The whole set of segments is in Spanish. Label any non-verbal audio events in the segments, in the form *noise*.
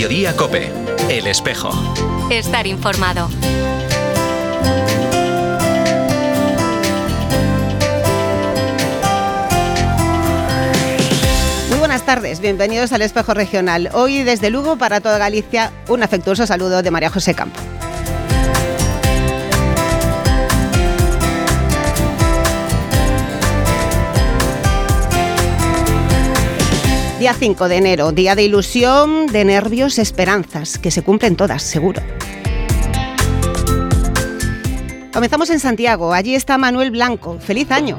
Mediodía Cope, El Espejo. Estar informado. Muy buenas tardes, bienvenidos al Espejo Regional. Hoy desde Lugo para toda Galicia, un afectuoso saludo de María José Campo. Día 5 de enero, día de ilusión, de nervios, esperanzas, que se cumplen todas, seguro. Comenzamos en Santiago, allí está Manuel Blanco. ¡Feliz año!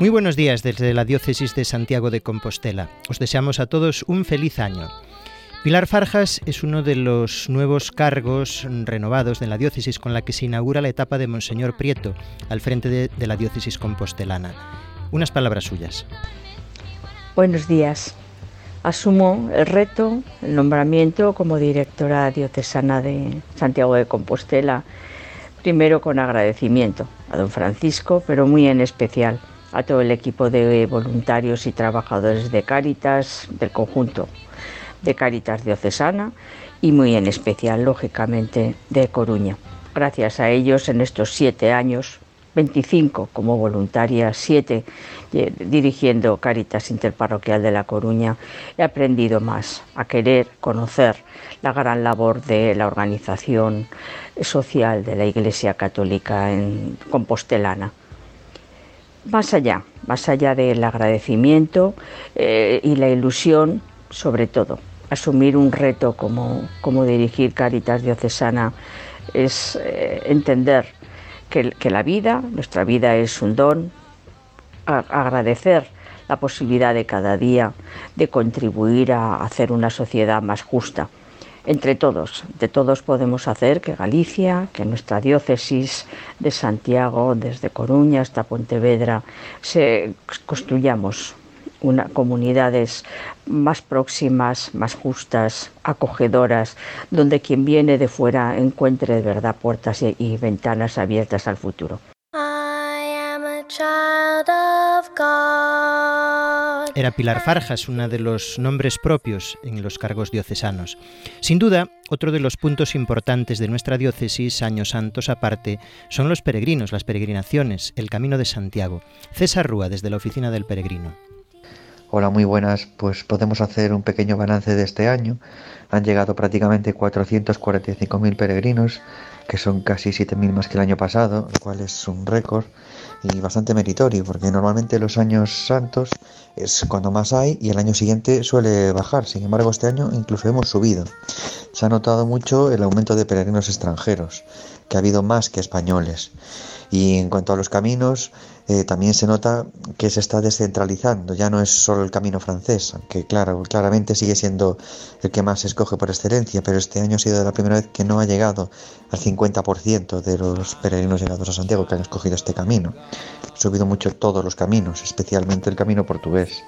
Muy buenos días desde la Diócesis de Santiago de Compostela. Os deseamos a todos un feliz año. Pilar Farjas es uno de los nuevos cargos renovados de la diócesis con la que se inaugura la etapa de Monseñor Prieto al frente de, de la diócesis compostelana. Unas palabras suyas. Buenos días. Asumo el reto, el nombramiento como directora diocesana de Santiago de Compostela, primero con agradecimiento a don Francisco, pero muy en especial a todo el equipo de voluntarios y trabajadores de Cáritas, del conjunto de Cáritas Diocesana y muy en especial, lógicamente, de Coruña. Gracias a ellos en estos siete años 25 como voluntaria, 7 dirigiendo Caritas Interparroquial de La Coruña, he aprendido más a querer conocer la gran labor de la organización social de la Iglesia Católica en Compostelana. Más allá, más allá del agradecimiento eh, y la ilusión, sobre todo, asumir un reto como, como dirigir Caritas Diocesana es eh, entender que, la vida, nuestra vida es un don, agradecer la posibilidad de cada día de contribuir a hacer una sociedad más justa. Entre todos, de todos podemos hacer que Galicia, que nuestra diócesis de Santiago, desde Coruña hasta Pontevedra, se construyamos una, comunidades más próximas, más justas, acogedoras, donde quien viene de fuera encuentre de verdad puertas y, y ventanas abiertas al futuro. Era Pilar Farjas, una de los nombres propios en los cargos diocesanos. Sin duda, otro de los puntos importantes de nuestra diócesis, años santos aparte, son los peregrinos, las peregrinaciones, el Camino de Santiago. César Rúa, desde la Oficina del Peregrino. Hola, muy buenas. Pues podemos hacer un pequeño balance de este año. Han llegado prácticamente 445.000 peregrinos, que son casi 7.000 más que el año pasado, lo cual es un récord y bastante meritorio, porque normalmente los años santos es cuando más hay y el año siguiente suele bajar. Sin embargo, este año incluso hemos subido. Se ha notado mucho el aumento de peregrinos extranjeros, que ha habido más que españoles. Y en cuanto a los caminos, eh, también se nota que se está descentralizando, ya no es solo el camino francés, aunque claro, claramente sigue siendo el que más se escoge por excelencia, pero este año ha sido la primera vez que no ha llegado al 50% de los peregrinos llegados a Santiago que han escogido este camino. Ha subido mucho todos los caminos, especialmente el camino portugués.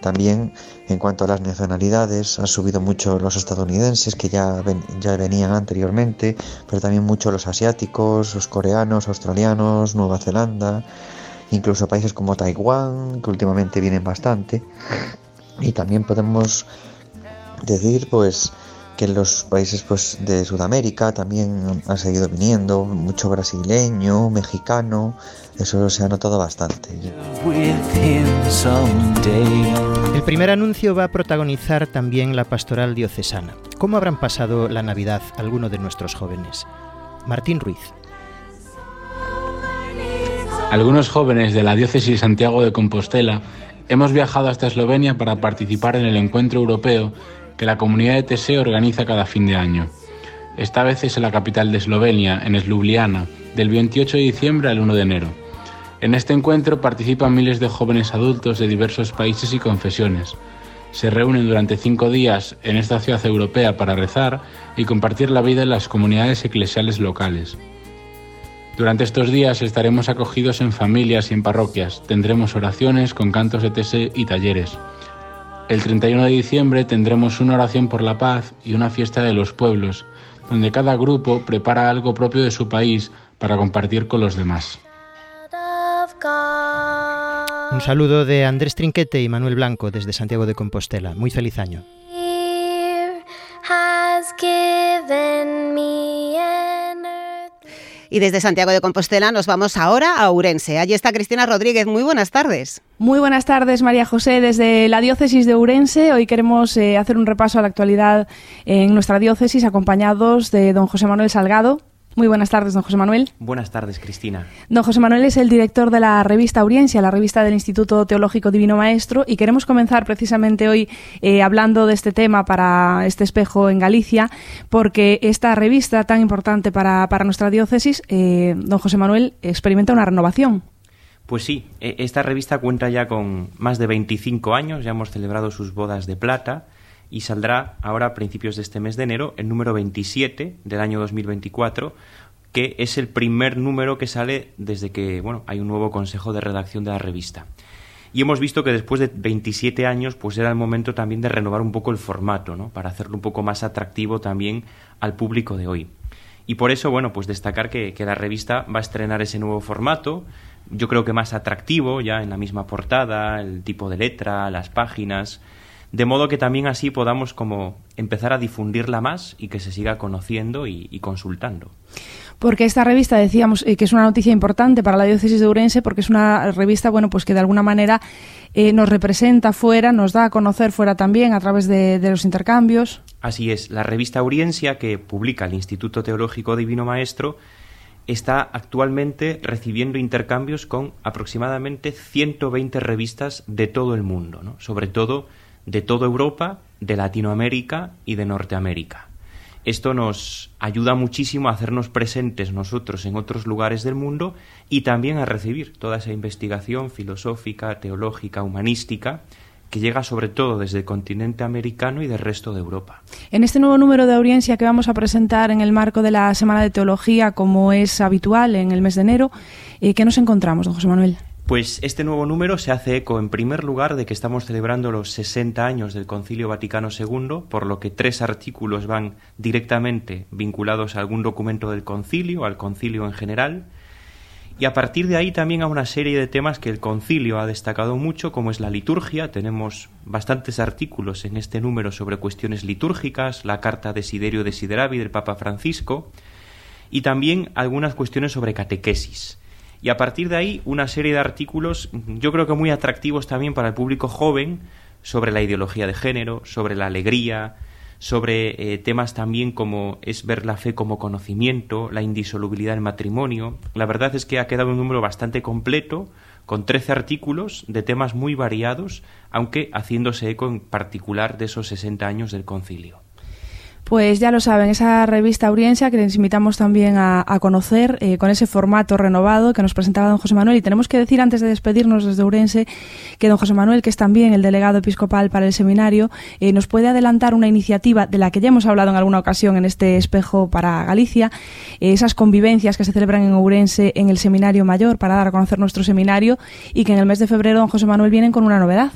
También en cuanto a las nacionalidades, han subido mucho los estadounidenses que ya, ya venían anteriormente, pero también mucho los asiáticos, los coreanos, australianos, Nueva Zelanda, incluso países como Taiwán, que últimamente vienen bastante. Y también podemos decir pues que los países pues de Sudamérica también han seguido viniendo mucho brasileño, mexicano, eso se ha notado bastante. El primer anuncio va a protagonizar también la pastoral diocesana. ¿Cómo habrán pasado la Navidad algunos de nuestros jóvenes? Martín Ruiz. Algunos jóvenes de la diócesis Santiago de Compostela hemos viajado hasta Eslovenia para participar en el encuentro europeo que la comunidad de TSE organiza cada fin de año. Esta vez es en la capital de Eslovenia, en Ljubljana, del 28 de diciembre al 1 de enero. En este encuentro participan miles de jóvenes adultos de diversos países y confesiones. Se reúnen durante cinco días en esta ciudad europea para rezar y compartir la vida en las comunidades eclesiales locales. Durante estos días estaremos acogidos en familias y en parroquias, tendremos oraciones con cantos de TSE y talleres. El 31 de diciembre tendremos una oración por la paz y una fiesta de los pueblos, donde cada grupo prepara algo propio de su país para compartir con los demás. Un saludo de Andrés Trinquete y Manuel Blanco desde Santiago de Compostela. Muy feliz año. Y desde Santiago de Compostela nos vamos ahora a Urense. Allí está Cristina Rodríguez. Muy buenas tardes. Muy buenas tardes, María José. Desde la diócesis de Urense, hoy queremos eh, hacer un repaso a la actualidad en nuestra diócesis, acompañados de don José Manuel Salgado, muy buenas tardes, don José Manuel. Buenas tardes, Cristina. Don José Manuel es el director de la revista Auriencia, la revista del Instituto Teológico Divino Maestro, y queremos comenzar precisamente hoy eh, hablando de este tema para este espejo en Galicia, porque esta revista tan importante para, nuestra diócesis, eh, don José Manuel, experimenta una renovación. Pues sí, e, esta revista cuenta ya con más de 25 años, ya hemos celebrado sus bodas de plata y saldrá ahora a principios de este mes de enero el número 27 del año 2024 que es el primer número que sale desde que bueno, hay un nuevo consejo de redacción de la revista. Y hemos visto que después de 27 años, pues era el momento también de renovar un poco el formato, ¿no? Para hacerlo un poco más atractivo también al público de hoy. Y por eso, bueno, pues destacar que, que la revista va a estrenar ese nuevo formato, yo creo que más atractivo, ya en la misma portada, el tipo de letra, las páginas, de modo que también así podamos como empezar a difundirla más y que se siga conociendo y, consultando. Porque esta revista, decíamos, eh, que es una noticia importante para la diócesis de Urense, porque es una revista, bueno, pues que de alguna manera eh, nos representa fuera, nos da a conocer fuera también a través de, de, los intercambios. Así es, la revista Auriencia que publica el Instituto Teológico Divino Maestro está actualmente recibiendo intercambios con aproximadamente 120 revistas de todo el mundo, ¿no? sobre todo de toda Europa, de Latinoamérica y de Norteamérica. Esto nos ayuda muchísimo a hacernos presentes nosotros en otros lugares del mundo y también a recibir toda esa investigación filosófica, teológica, humanística que llega sobre todo desde el continente americano y del resto de Europa. En este nuevo número de audiencia que vamos a presentar en el marco de la Semana de Teología, como es habitual en el mes de enero, eh, ¿qué nos encontramos, don José Manuel? Pues este nuevo número se hace eco, en primer lugar, de que estamos celebrando los 60 años del Concilio Vaticano II, por lo que tres artículos van directamente vinculados a algún documento del concilio, al concilio en general, y a partir de ahí también a una serie de temas que el concilio ha destacado mucho, como es la liturgia. Tenemos bastantes artículos en este número sobre cuestiones litúrgicas, la carta Desiderio Desideravi del Papa Francisco, y también algunas cuestiones sobre catequesis. Y a partir de ahí, una serie de artículos, yo creo que muy atractivos también para el público joven, sobre la ideología de género, sobre la alegría, sobre eh, temas también como es ver la fe como conocimiento, la indisolubilidad del matrimonio. La verdad es que ha quedado un número bastante completo, con 13 artículos de temas muy variados, aunque haciéndose eco en particular de esos 60 años del concilio. Pues ya lo saben, esa revista Auriencia que les invitamos también a, conocer eh, con ese formato renovado que nos presentaba don José Manuel. Y tenemos que decir antes de despedirnos desde Urense que don José Manuel, que es también el delegado episcopal para el seminario, eh, nos puede adelantar una iniciativa de la que ya hemos hablado en alguna ocasión en este espejo para Galicia, eh, esas convivencias que se celebran en Urense en el seminario mayor para dar a conocer nuestro seminario y que en el mes de febrero don José Manuel vienen con una novedad.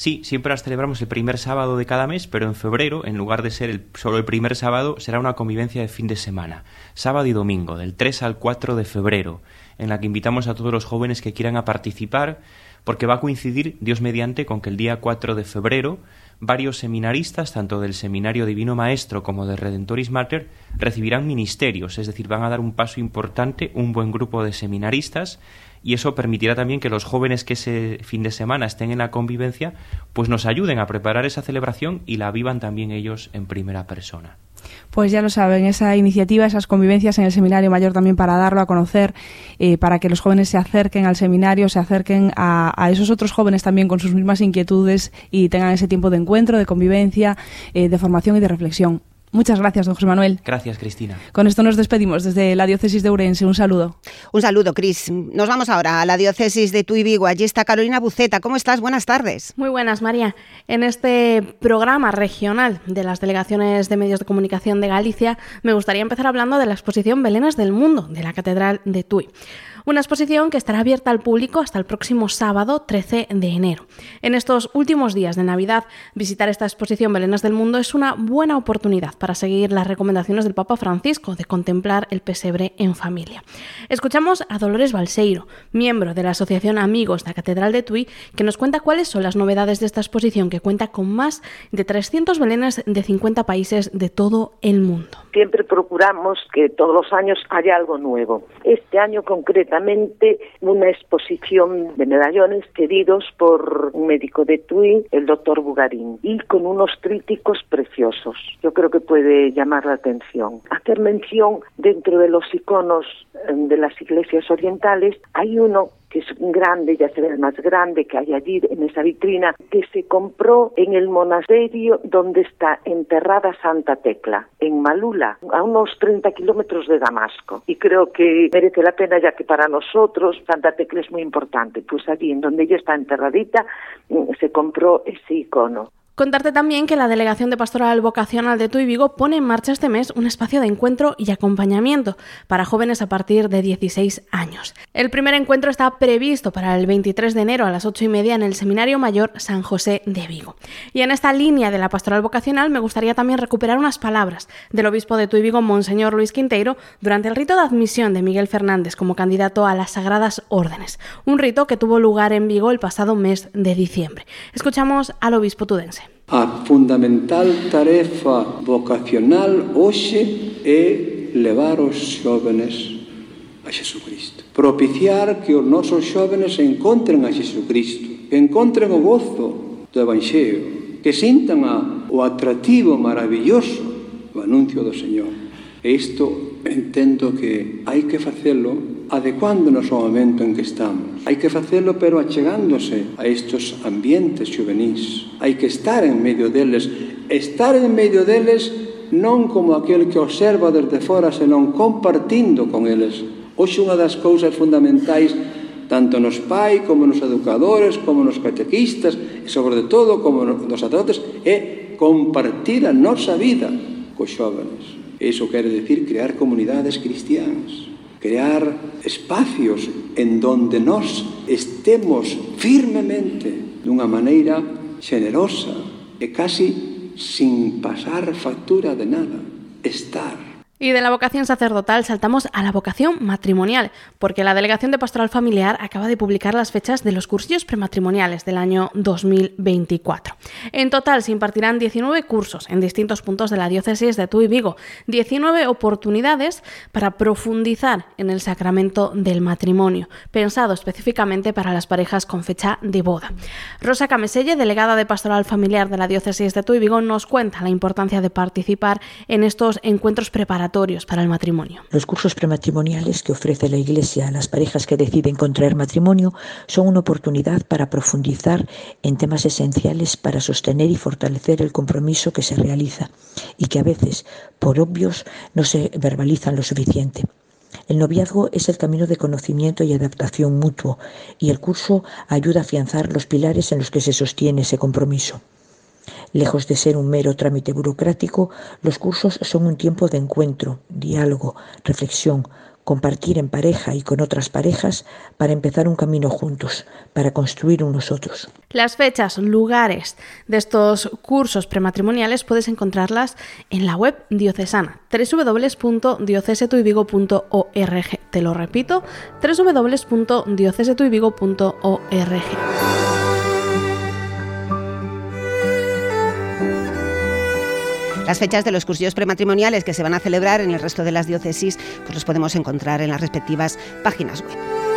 Sí, siempre las celebramos el primer sábado de cada mes, pero en febrero, en lugar de ser el, solo el primer sábado, será una convivencia de fin de semana, sábado y domingo, del 3 al 4 de febrero, en la que invitamos a todos los jóvenes que quieran a participar, porque va a coincidir, Dios mediante, con que el día 4 de febrero varios seminaristas, tanto del Seminario Divino Maestro como de Redentoris Mater, recibirán ministerios, es decir, van a dar un paso importante, un buen grupo de seminaristas, y eso permitirá también que los jóvenes que ese fin de semana estén en la convivencia pues nos ayuden a preparar esa celebración y la vivan también ellos en primera persona. Pues ya lo saben, esa iniciativa, esas convivencias en el seminario mayor también para darlo a conocer, eh, para que los jóvenes se acerquen al seminario, se acerquen a, esos otros jóvenes también con sus mismas inquietudes y tengan ese tiempo de encuentro, de convivencia, eh, de formación y de reflexión. Muchas gracias, don José Manuel. Gracias, Cristina. Con esto nos despedimos desde la diócesis de Urense. Un saludo. Un saludo, Cris. Nos vamos ahora a la diócesis de Tuy Vigo. Allí está Carolina Buceta. ¿Cómo estás? Buenas tardes. Muy buenas, María. En este programa regional de las delegaciones de medios de comunicación de Galicia, me gustaría empezar hablando de la exposición Belenes del Mundo de la Catedral de Tuy. Una exposición que estará abierta al público hasta el próximo sábado 13 de enero. En estos últimos días de Navidad, visitar esta exposición Belenas del Mundo es una buena oportunidad para seguir las recomendaciones del Papa Francisco de contemplar el pesebre en familia. Escuchamos a Dolores Balseiro, miembro de la Asociación Amigos de la Catedral de Tui, que nos cuenta cuáles son las novedades de esta exposición que cuenta con más de 300 belenes de 50 países de todo el mundo. Siempre procuramos que todos los años haya algo nuevo. Este año concretamente una exposición de medallones cedidos por un médico de Tui, el doctor Bugarín, y con unos tríticos preciosos. Yo creo que puede llamar la atención. Hacer mención dentro de los iconos eh, de las iglesias orientales, hay uno que es grande, ya se ve el más grande que hay allí en esa vitrina, que se compró en el monasterio donde está enterrada Santa Tecla, en Malula, a unos 30 kilómetros de Damasco. Y creo que merece la pena ya que para nosotros Santa Tecla es muy importante. Pues allí, en donde ella está enterradita, mm, se compró ese icono. Contarte también que la Delegación de Pastoral Vocacional de Tuy Vigo pone en marcha este mes un espacio de encuentro y acompañamiento para jóvenes a partir de 16 años. El primer encuentro está previsto para el 23 de enero a las 8 y media en el Seminario Mayor San José de Vigo. Y en esta línea de la Pastoral Vocacional me gustaría también recuperar unas palabras del obispo de Tuy Vigo, Monseñor Luis Quinteiro, durante el rito de admisión de Miguel Fernández como candidato a las Sagradas Órdenes, un rito que tuvo lugar en Vigo el pasado mes de diciembre. Escuchamos al obispo tudense. A fundamental tarefa vocacional hoxe é levar os xóvenes a Xesucristo. Propiciar que os nosos xóvenes encontren a Xesucristo, que encontren o gozo do Evanxeo, que sintan a, o atractivo maravilloso do anuncio do Señor. E isto entendo que hai que facelo adecuándonos ao momento en que estamos. Hai que facelo, pero achegándose a estos ambientes juvenís. Hai que estar en medio deles. Estar en medio deles non como aquel que observa desde fora, senón compartindo con eles. Hoxe unha das cousas fundamentais tanto nos pai como nos educadores, como nos catequistas, e sobre todo como nos sacerdotes, é compartir a nosa vida cos xóvenes. Eso quere decir crear comunidades cristianas, crear espacios en donde nós estemos firmemente dunha maneira xenerosa e casi sin pasar factura de nada, estar Y de la vocación sacerdotal saltamos a la vocación matrimonial, porque la Delegación de Pastoral Familiar acaba de publicar las fechas de los cursillos prematrimoniales del año 2024. En total se impartirán 19 cursos en distintos puntos de la diócesis de Tuy Vigo, 19 oportunidades para profundizar en el sacramento del matrimonio, pensado específicamente para las parejas con fecha de boda. Rosa Cameselle, delegada de Pastoral Familiar de la diócesis de Tuy Vigo, nos cuenta la importancia de participar en estos encuentros preparatorios para el matrimonio. Los cursos prematrimoniales que ofrece la Iglesia a las parejas que deciden contraer matrimonio son una oportunidad para profundizar en temas esenciales para sostener y fortalecer el compromiso que se realiza y que a veces, por obvios, no se verbalizan lo suficiente. El noviazgo es el camino de conocimiento y adaptación mutuo y el curso ayuda a afianzar los pilares en los que se sostiene ese compromiso. Lejos de ser un mero trámite burocrático, los cursos son un tiempo de encuentro, diálogo, reflexión, compartir en pareja y con otras parejas para empezar un camino juntos, para construir unos otros. Las fechas, lugares de estos cursos prematrimoniales puedes encontrarlas en la web diocesana www.diocesetuivigo.org. Te lo repito, www.diocesetuivigo.org. Las fechas de los cursillos prematrimoniales que se van a celebrar en el resto de las diócesis pues los podemos encontrar en las respectivas páginas web.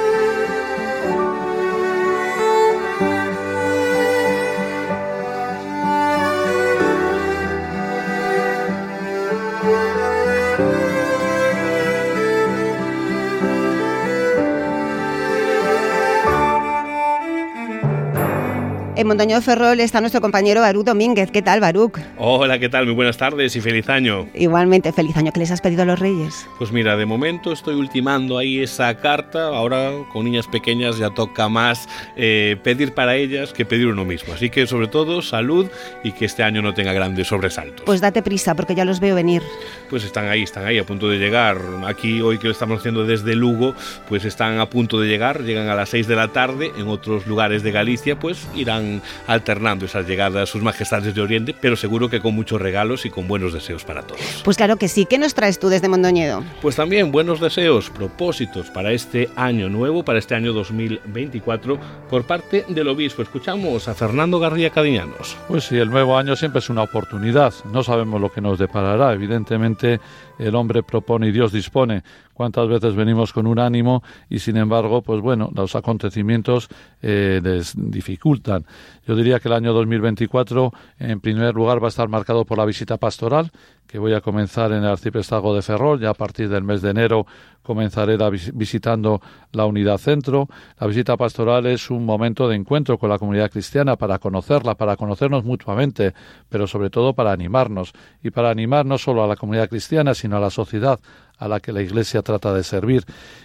En Montaño de Ferrol está nuestro compañero Baruch Domínguez. ¿Qué tal, Baruch? Hola, ¿qué tal? Muy buenas tardes y feliz año. Igualmente, feliz año. ¿Qué les has pedido a los reyes? Pues mira, de momento estoy ultimando ahí esa carta. Ahora, con niñas pequeñas, ya toca más eh, pedir para ellas que pedir uno mismo. Así que, sobre todo, salud y que este año no tenga grandes sobresaltos. Pues date prisa, porque ya los veo venir. Pues están ahí, están ahí, a punto de llegar. Aquí, hoy que lo estamos haciendo desde Lugo, pues están a punto de llegar. Llegan a las 6 de la tarde. En otros lugares de Galicia, pues irán alternando esas llegadas sus majestades de Oriente, pero seguro que con muchos regalos y con buenos deseos para todos. Pues claro que sí. ¿Qué nos traes tú desde Mondoñedo? Pues también buenos deseos, propósitos para este año nuevo, para este año 2024, por parte del obispo. Escuchamos a Fernando García Cadiñanos. Pues sí, el nuevo año siempre es una oportunidad. No sabemos lo que nos deparará. Evidentemente, el hombre propone y Dios dispone. Cuántas veces venimos con un ánimo y sin embargo, pues bueno, los acontecimientos eh, les dificultan. Yo diría que el año 2024, en primer lugar, va a estar marcado por la visita pastoral, que voy a comenzar en el arciprestazgo de Ferrol. Ya a partir del mes de enero comenzaré visitando la unidad centro. La visita pastoral es un momento de encuentro con la comunidad cristiana para conocerla, para conocernos mutuamente, pero sobre todo para animarnos y para animar no solo a la comunidad cristiana, sino a la sociedad a la que la Iglesia trata de servir.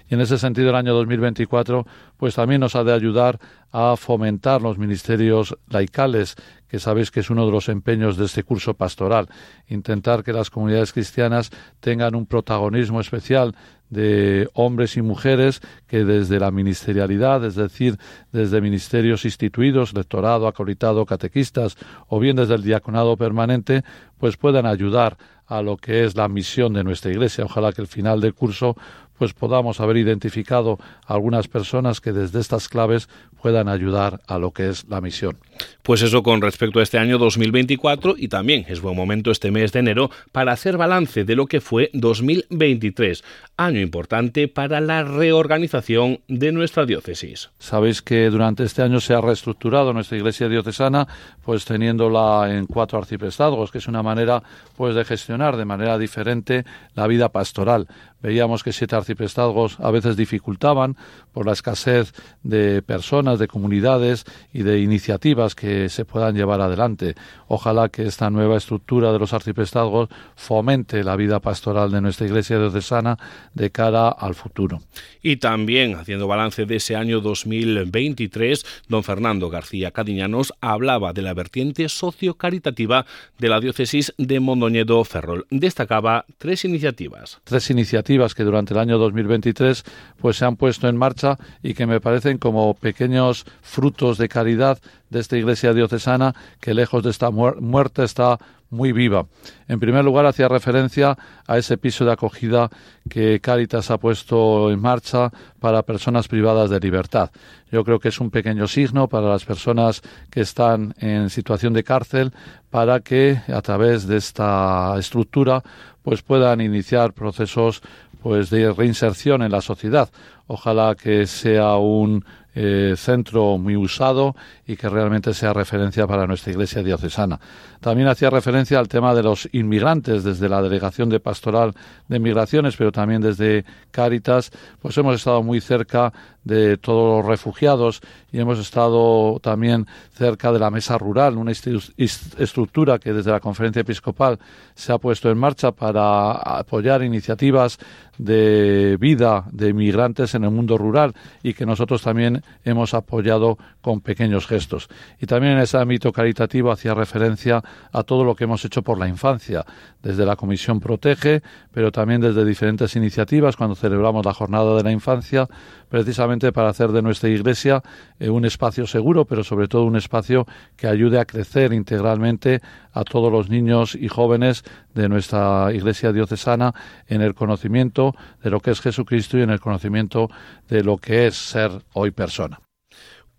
Y en ese sentido, el año 2024, pues también nos ha de ayudar a fomentar los ministerios laicales, que sabéis que es uno de los empeños de este curso pastoral, intentar que las comunidades cristianas tengan un protagonismo especial de hombres y mujeres que desde la ministerialidad, es decir, desde ministerios instituidos, lectorado, acolitado, catequistas, o bien desde el diaconado permanente, pues puedan ayudar a lo que es la misión de nuestra Iglesia. Ojalá que el final del curso pues podamos haber identificado algunas personas que desde estas claves puedan ayudar a lo que es la misión. Pues eso con respecto a este año 2024 y también es buen momento este mes de enero para hacer balance de lo que fue 2023, año importante para la reorganización de nuestra diócesis. Sabéis que durante este año se ha reestructurado nuestra iglesia diocesana, pues teniéndola en cuatro arciprestazgos, que es una manera pues de gestionar de manera diferente la vida pastoral. Veíamos que siete arciprestazgos a veces dificultaban por la escasez de personas, de comunidades y de iniciativas que se puedan llevar adelante. Ojalá que esta nueva estructura de los arciprestazgos fomente la vida pastoral de nuestra iglesia diocesana de cara al futuro. Y también, haciendo balance de ese año 2023, don Fernando García Cadiñanos hablaba de la vertiente sociocaritativa de la diócesis de Mondoñedo Ferrol. Destacaba tres iniciativas. Tres iniciativas que durante el año 2023 pues se han puesto en marcha y que me parecen como pequeños frutos de caridad de esta iglesia diocesana que lejos de esta muerte está muy viva. En primer lugar, hacía referencia a ese piso de acogida que Cáritas ha puesto en marcha para personas privadas de libertad. Yo creo que es un pequeño signo para las personas que están en situación de cárcel para que a través de esta estructura pues puedan iniciar procesos pues de reinserción en la sociedad. Ojalá que sea un eh, centro muy usado y que realmente sea referencia para nuestra iglesia diocesana. También hacía referencia al tema de los inmigrantes desde la Delegación de Pastoral de Migraciones, pero también desde Cáritas, pues hemos estado muy cerca de todos los refugiados y hemos estado también cerca de la mesa rural, una estructura que desde la conferencia episcopal se ha puesto en marcha para apoyar iniciativas de vida de inmigrantes en el mundo rural y que nosotros también hemos apoyado con pequeños gestos. Y también en ese ámbito caritativo hacía referencia a todo lo que hemos hecho por la infancia, desde la Comisión Protege, pero también desde diferentes iniciativas cuando celebramos la Jornada de la Infancia, precisamente para hacer de nuestra Iglesia eh, un espacio seguro, pero sobre todo un espacio que ayude a crecer integralmente a todos los niños y jóvenes de nuestra Iglesia diocesana en el conocimiento de lo que es Jesucristo y en el conocimiento de lo que es ser hoy persona.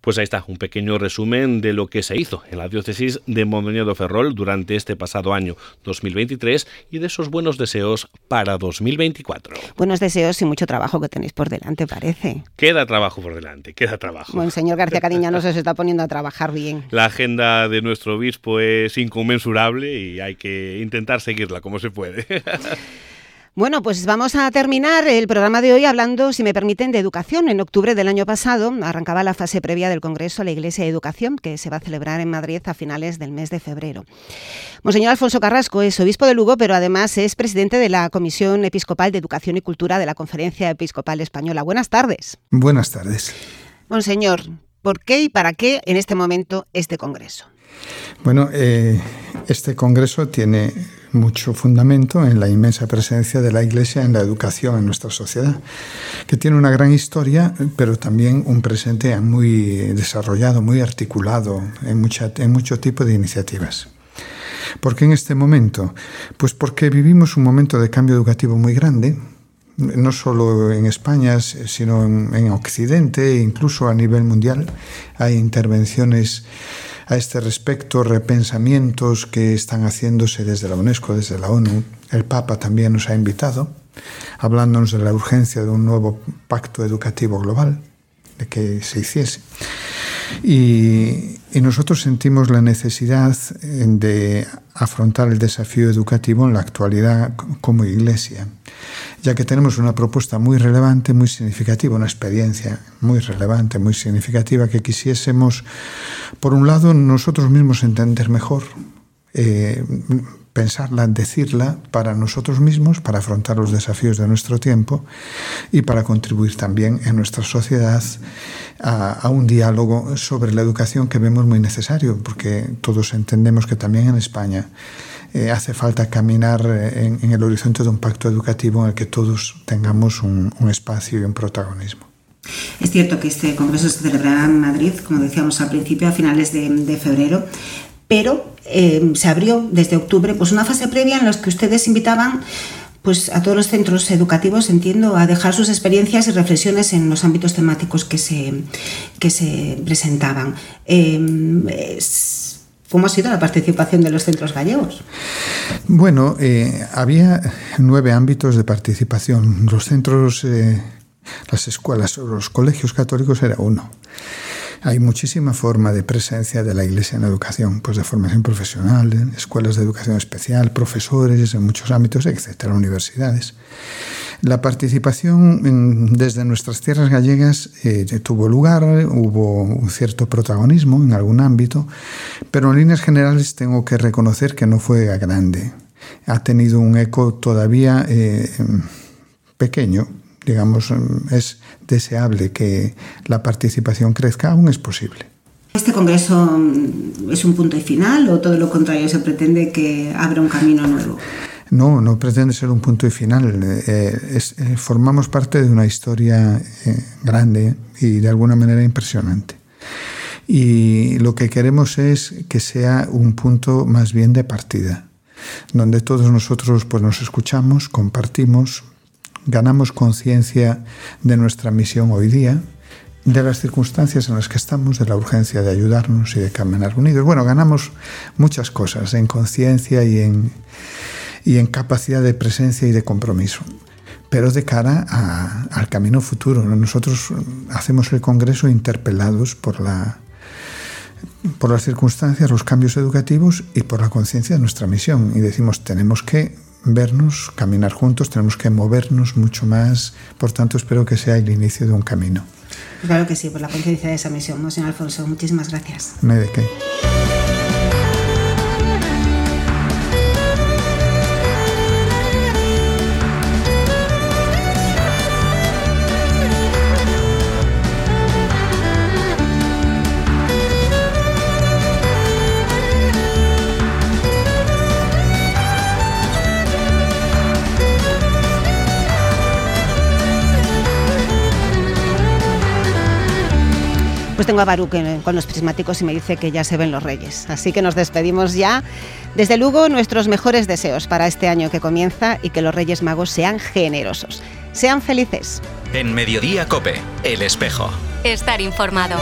Pues ahí está, un pequeño resumen de lo que se hizo en la diócesis de Mondoñedo Ferrol durante este pasado año 2023 y de esos buenos deseos para 2024. Buenos deseos y mucho trabajo que tenéis por delante, parece. Queda trabajo por delante, queda trabajo. Bueno, el señor García no se está poniendo a trabajar bien. *laughs* La agenda de nuestro obispo es inconmensurable y hay que intentar seguirla como se puede. *laughs* Bueno, pues vamos a terminar el programa de hoy hablando, si me permiten, de educación. En octubre del año pasado arrancaba la fase previa del Congreso La Iglesia de Educación, que se va a celebrar en Madrid a finales del mes de febrero. Monseñor Alfonso Carrasco es obispo de Lugo, pero además es presidente de la Comisión Episcopal de Educación y Cultura de la Conferencia Episcopal Española. Buenas tardes. Buenas tardes. Monseñor, ¿por qué y para qué en este momento este Congreso? Bueno, eh, este Congreso tiene mucho fundamento en la inmensa presencia de la Iglesia en la educación en nuestra sociedad, que tiene una gran historia, pero también un presente muy desarrollado, muy articulado en, en mucho tipo de iniciativas. ¿Por qué en este momento? Pues porque vivimos un momento de cambio educativo muy grande, no solo en España, sino en, en Occidente e incluso a nivel mundial. Hay intervenciones a este respecto, repensamientos que están haciéndose desde la UNESCO, desde la ONU. El Papa también nos ha invitado, hablándonos de la urgencia de un nuevo pacto educativo global, de que se hiciese. Y, nosotros sentimos la necesidad de afrontar el desafío educativo en la actualidad como iglesia, ya que tenemos una propuesta muy relevante, muy significativa, una experiencia muy relevante, muy significativa, que quisiésemos, por un lado, nosotros mismos entender mejor. Eh, pensarla, decirla para nosotros mismos, para afrontar los desafíos de nuestro tiempo y para contribuir también en nuestra sociedad a, un diálogo sobre la educación que vemos muy necesario, porque todos entendemos que también en España eh, hace falta caminar eh, en, el horizonte de un pacto educativo en el que todos tengamos un, espacio y un protagonismo. Es cierto que este congreso se celebrará en Madrid, como decíamos al principio, a finales de, de febrero, pero eh, se abrió desde octubre pues una fase previa en la que ustedes invitaban pues a todos los centros educativos, entiendo, a dejar sus experiencias y reflexiones en los ámbitos temáticos que se, que se presentaban. Em, ¿Cómo ha sido la participación de los centros gallegos? Bueno, eh, había nueve ámbitos de participación. Los centros, eh, las escuelas o los colegios católicos era uno. Hay muchísima forma de presencia de la Iglesia en la educación, pues de formación profesional, escuelas de educación especial, profesores en muchos ámbitos, etcétera, universidades. La participación desde nuestras tierras gallegas eh, tuvo lugar, hubo un cierto protagonismo en algún ámbito, pero en líneas generales tengo que reconocer que no fue grande. Ha tenido un eco todavía eh, pequeño, digamos, es deseable que la participación crezca, aún es posible. ¿Este Congreso mm, es un punto y final o todo lo contrario, se pretende que abra un camino nuevo? No, no pretende ser un punto y final. Eh, eh, formamos parte de una historia eh, grande y de alguna manera impresionante. Y lo que queremos es que sea un punto más bien de partida, donde todos nosotros pues, nos escuchamos, compartimos, ganamos conciencia de nuestra misión hoy día, de las circunstancias en las que estamos, de la urgencia de ayudarnos y de caminar unidos. Bueno, ganamos muchas cosas en conciencia y en, y en capacidad de presencia y de compromiso. Pero de cara al camino futuro, nosotros hacemos el Congreso interpelados por, la, por las circunstancias, los cambios educativos y por la conciencia de nuestra misión. Y decimos, tenemos que vernos, caminar juntos, tenemos que movernos mucho más. Por tanto, espero que sea el inicio de un camino. Claro que sí, por la conciencia de esa misión. señor Alfonso, muchísimas gracias. No hay de qué. Pues tengo a Baruch con los prismáticos y me dice que ya se ven los reyes. Así que nos despedimos ya. Desde luego, nuestros mejores deseos para este año que comienza y que los Reyes Magos sean generosos. Sean felices. En Mediodía Cope, El Espejo. Estar informado.